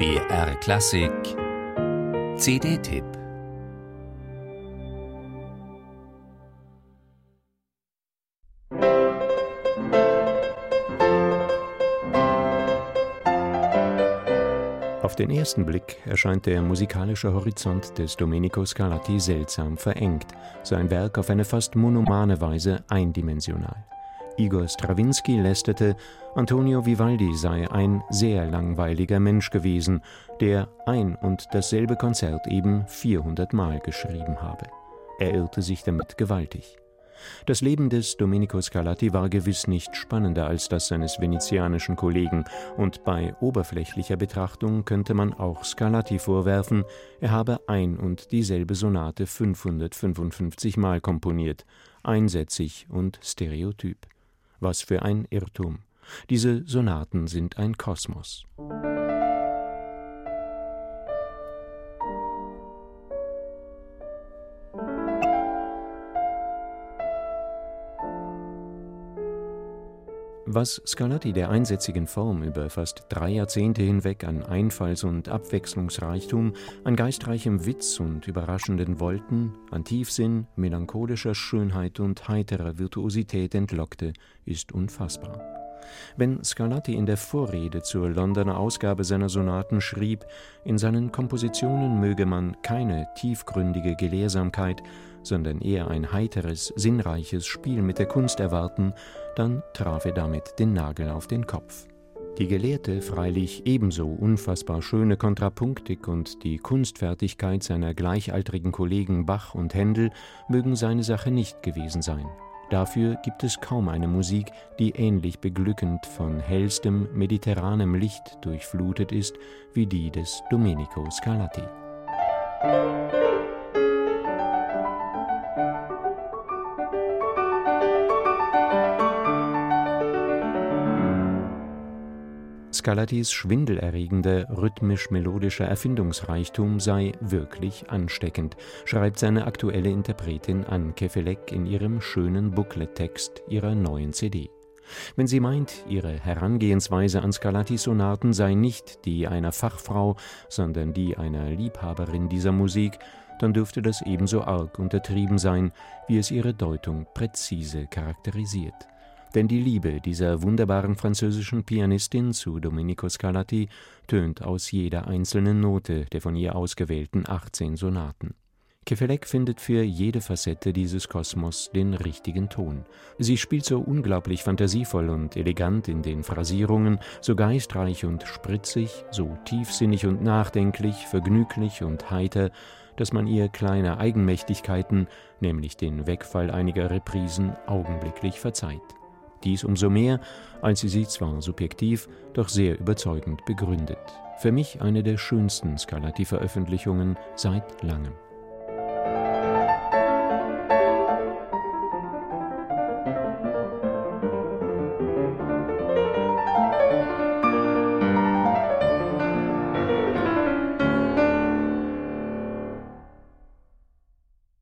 BR Klassik. CD-Tipp Auf den ersten Blick erscheint der musikalische Horizont des Domenico Scarlatti seltsam verengt, sein Werk auf eine fast monomane Weise eindimensional. Igor Strawinski lästerte, Antonio Vivaldi sei ein sehr langweiliger Mensch gewesen, der ein und dasselbe Konzert eben 400 Mal geschrieben habe. Er irrte sich damit gewaltig. Das Leben des Domenico Scarlatti war gewiss nicht spannender als das seines venezianischen Kollegen, und bei oberflächlicher Betrachtung könnte man auch Scarlatti vorwerfen, er habe ein und dieselbe Sonate 555 Mal komponiert, einsätzig und stereotyp. Was für ein Irrtum. Diese Sonaten sind ein Kosmos. Was Scarlatti der einsätzigen Form über fast drei Jahrzehnte hinweg an Einfalls- und Abwechslungsreichtum, an geistreichem Witz und überraschenden Wolken, an Tiefsinn, melancholischer Schönheit und heiterer Virtuosität entlockte, ist unfassbar. Wenn Scarlatti in der Vorrede zur Londoner Ausgabe seiner Sonaten schrieb, in seinen Kompositionen möge man keine tiefgründige Gelehrsamkeit, sondern eher ein heiteres, sinnreiches Spiel mit der Kunst erwarten, dann traf er damit den Nagel auf den Kopf. Die gelehrte, freilich ebenso unfassbar schöne Kontrapunktik und die Kunstfertigkeit seiner gleichaltrigen Kollegen Bach und Händel mögen seine Sache nicht gewesen sein. Dafür gibt es kaum eine Musik, die ähnlich beglückend von hellstem mediterranem Licht durchflutet ist wie die des Domenico Scarlatti. Scarlattis schwindelerregender, rhythmisch-melodischer Erfindungsreichtum sei wirklich ansteckend, schreibt seine aktuelle Interpretin Anke Felek in ihrem schönen Booklet-Text ihrer neuen CD. Wenn sie meint, ihre Herangehensweise an Scarlattis Sonaten sei nicht die einer Fachfrau, sondern die einer Liebhaberin dieser Musik, dann dürfte das ebenso arg untertrieben sein, wie es ihre Deutung präzise charakterisiert. Denn die Liebe dieser wunderbaren französischen Pianistin zu Domenico Scarlatti tönt aus jeder einzelnen Note der von ihr ausgewählten 18 Sonaten. Kefelec findet für jede Facette dieses Kosmos den richtigen Ton. Sie spielt so unglaublich fantasievoll und elegant in den Phrasierungen, so geistreich und spritzig, so tiefsinnig und nachdenklich, vergnüglich und heiter, dass man ihr kleine Eigenmächtigkeiten, nämlich den Wegfall einiger Reprisen, augenblicklich verzeiht. Dies umso mehr, als sie sie zwar subjektiv, doch sehr überzeugend begründet. Für mich eine der schönsten Scarlatti-Veröffentlichungen seit langem.